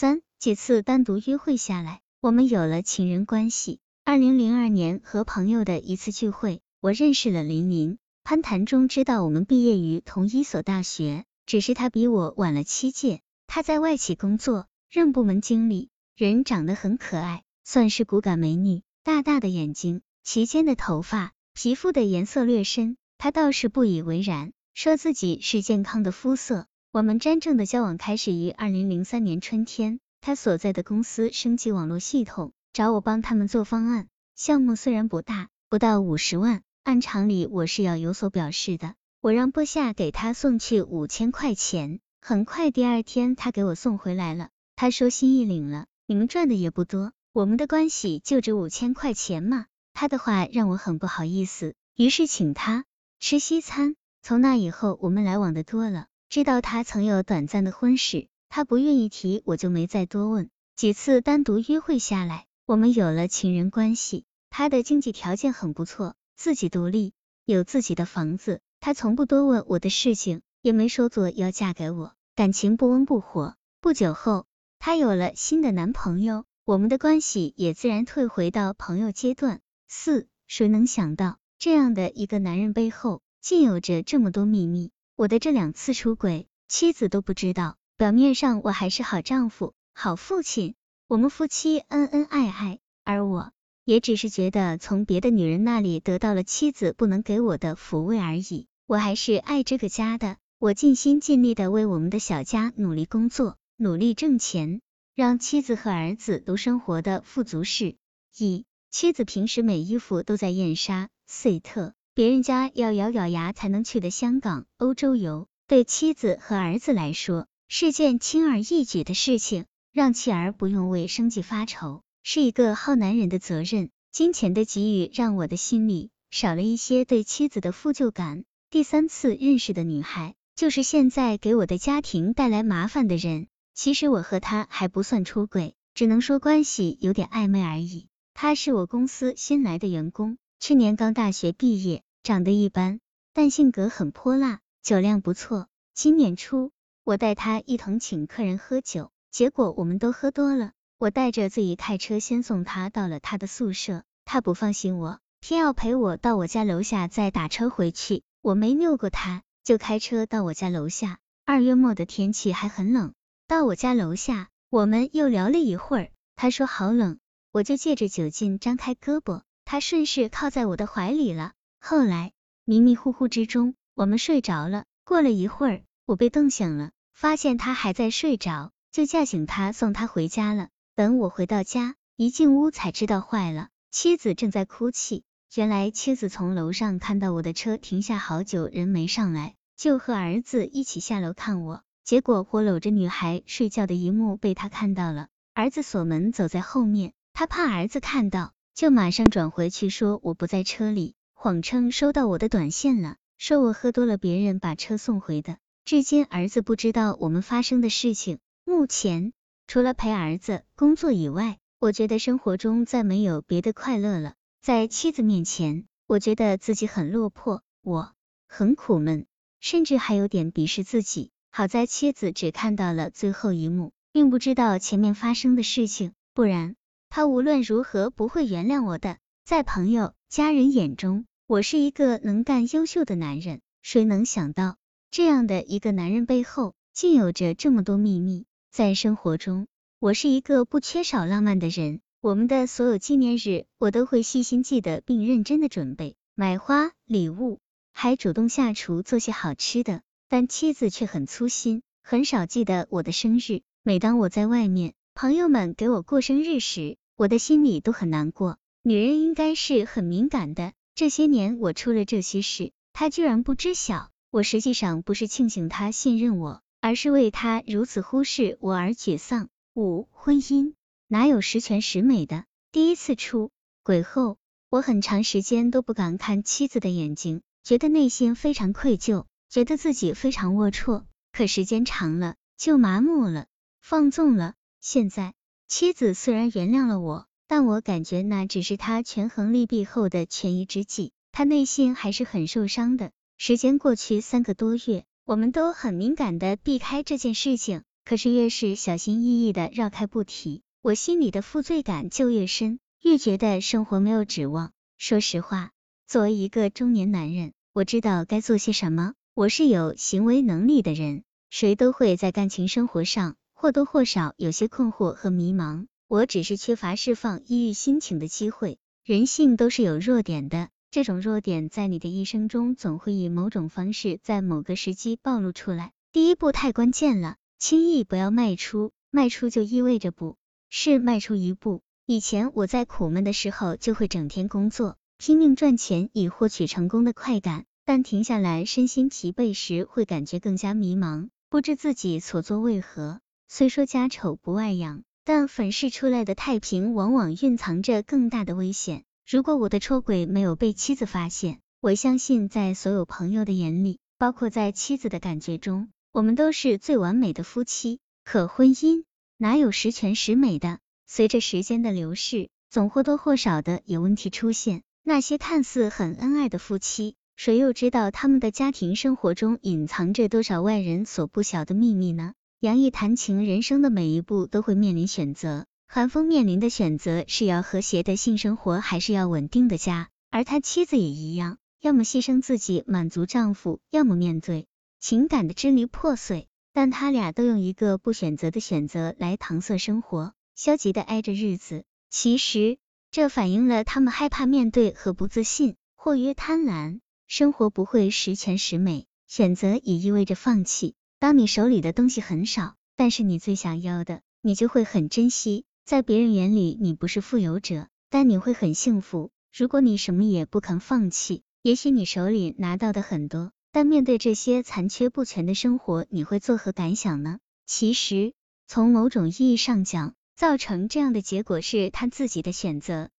三几次单独约会下来，我们有了情人关系。二零零二年和朋友的一次聚会，我认识了林林。攀谈中知道我们毕业于同一所大学，只是他比我晚了七届。他在外企工作，任部门经理，人长得很可爱，算是骨感美女，大大的眼睛，齐肩的头发，皮肤的颜色略深。他倒是不以为然，说自己是健康的肤色。我们真正的交往开始于二零零三年春天，他所在的公司升级网络系统，找我帮他们做方案。项目虽然不大，不到五十万，按常理我是要有所表示的。我让波夏给他送去五千块钱，很快第二天他给我送回来了。他说心意领了，你们赚的也不多，我们的关系就值五千块钱嘛。他的话让我很不好意思，于是请他吃西餐。从那以后，我们来往的多了。知道他曾有短暂的婚史，他不愿意提，我就没再多问。几次单独约会下来，我们有了情人关系。他的经济条件很不错，自己独立，有自己的房子。他从不多问我的事情，也没说做要嫁给我，感情不温不火。不久后，他有了新的男朋友，我们的关系也自然退回到朋友阶段。四，谁能想到这样的一个男人背后，竟有着这么多秘密？我的这两次出轨，妻子都不知道。表面上我还是好丈夫、好父亲，我们夫妻恩恩爱爱，而我也只是觉得从别的女人那里得到了妻子不能给我的抚慰而已。我还是爱这个家的，我尽心尽力的为我们的小家努力工作，努力挣钱，让妻子和儿子都生活的富足适宜。妻子平时每衣服都在燕莎、赛特。别人家要咬咬牙才能去的香港、欧洲游，对妻子和儿子来说是件轻而易举的事情，让妻儿不用为生计发愁，是一个好男人的责任。金钱的给予让我的心里少了一些对妻子的负疚感。第三次认识的女孩，就是现在给我的家庭带来麻烦的人。其实我和她还不算出轨，只能说关系有点暧昧而已。她是我公司新来的员工，去年刚大学毕业。长得一般，但性格很泼辣，酒量不错。今年初，我带他一同请客人喝酒，结果我们都喝多了。我带着自己开车先送他到了他的宿舍，他不放心我，偏要陪我到我家楼下再打车回去。我没拗过他，就开车到我家楼下。二月末的天气还很冷，到我家楼下，我们又聊了一会儿。他说好冷，我就借着酒劲张开胳膊，他顺势靠在我的怀里了。后来迷迷糊糊之中，我们睡着了。过了一会儿，我被冻醒了，发现他还在睡着，就叫醒他送他回家了。等我回到家，一进屋才知道坏了，妻子正在哭泣。原来妻子从楼上看到我的车停下好久，人没上来，就和儿子一起下楼看我。结果我搂着女孩睡觉的一幕被他看到了。儿子锁门走在后面，他怕儿子看到，就马上转回去说我不在车里。谎称收到我的短信了，说我喝多了，别人把车送回的。至今儿子不知道我们发生的事情。目前除了陪儿子工作以外，我觉得生活中再没有别的快乐了。在妻子面前，我觉得自己很落魄，我很苦闷，甚至还有点鄙视自己。好在妻子只看到了最后一幕，并不知道前面发生的事情，不然他无论如何不会原谅我的。在朋友、家人眼中。我是一个能干优秀的男人，谁能想到这样的一个男人背后竟有着这么多秘密？在生活中，我是一个不缺少浪漫的人，我们的所有纪念日我都会细心记得并认真的准备，买花礼物，还主动下厨做些好吃的。但妻子却很粗心，很少记得我的生日。每当我在外面，朋友们给我过生日时，我的心里都很难过。女人应该是很敏感的。这些年我出了这些事，他居然不知晓。我实际上不是庆幸他信任我，而是为他如此忽视我而沮丧。五婚姻哪有十全十美的？第一次出轨后，我很长时间都不敢看妻子的眼睛，觉得内心非常愧疚，觉得自己非常龌龊。可时间长了，就麻木了，放纵了。现在妻子虽然原谅了我。但我感觉那只是他权衡利弊后的权宜之计，他内心还是很受伤的。时间过去三个多月，我们都很敏感的避开这件事情，可是越是小心翼翼的绕开不提，我心里的负罪感就越深，越觉得生活没有指望。说实话，作为一个中年男人，我知道该做些什么。我是有行为能力的人，谁都会在感情生活上或多或少有些困惑和迷茫。我只是缺乏释放抑郁心情的机会。人性都是有弱点的，这种弱点在你的一生中总会以某种方式在某个时机暴露出来。第一步太关键了，轻易不要迈出，迈出就意味着不是迈出一步。以前我在苦闷的时候，就会整天工作，拼命赚钱以获取成功的快感，但停下来身心疲惫时，会感觉更加迷茫，不知自己所作为何。虽说家丑不外扬。但粉饰出来的太平，往往蕴藏着更大的危险。如果我的出轨没有被妻子发现，我相信在所有朋友的眼里，包括在妻子的感觉中，我们都是最完美的夫妻。可婚姻哪有十全十美的？随着时间的流逝，总或多或少的有问题出现。那些看似很恩爱的夫妻，谁又知道他们的家庭生活中隐藏着多少外人所不晓的秘密呢？杨毅谈情，人生的每一步都会面临选择。韩风面临的选择是要和谐的性生活，还是要稳定的家？而他妻子也一样，要么牺牲自己满足丈夫，要么面对情感的支离破碎。但他俩都用一个不选择的选择来搪塞生活，消极的挨着日子。其实这反映了他们害怕面对和不自信，或曰贪婪。生活不会十全十美，选择也意味着放弃。当你手里的东西很少，但是你最想要的，你就会很珍惜。在别人眼里，你不是富有者，但你会很幸福。如果你什么也不肯放弃，也许你手里拿到的很多，但面对这些残缺不全的生活，你会作何感想呢？其实，从某种意义上讲，造成这样的结果是他自己的选择。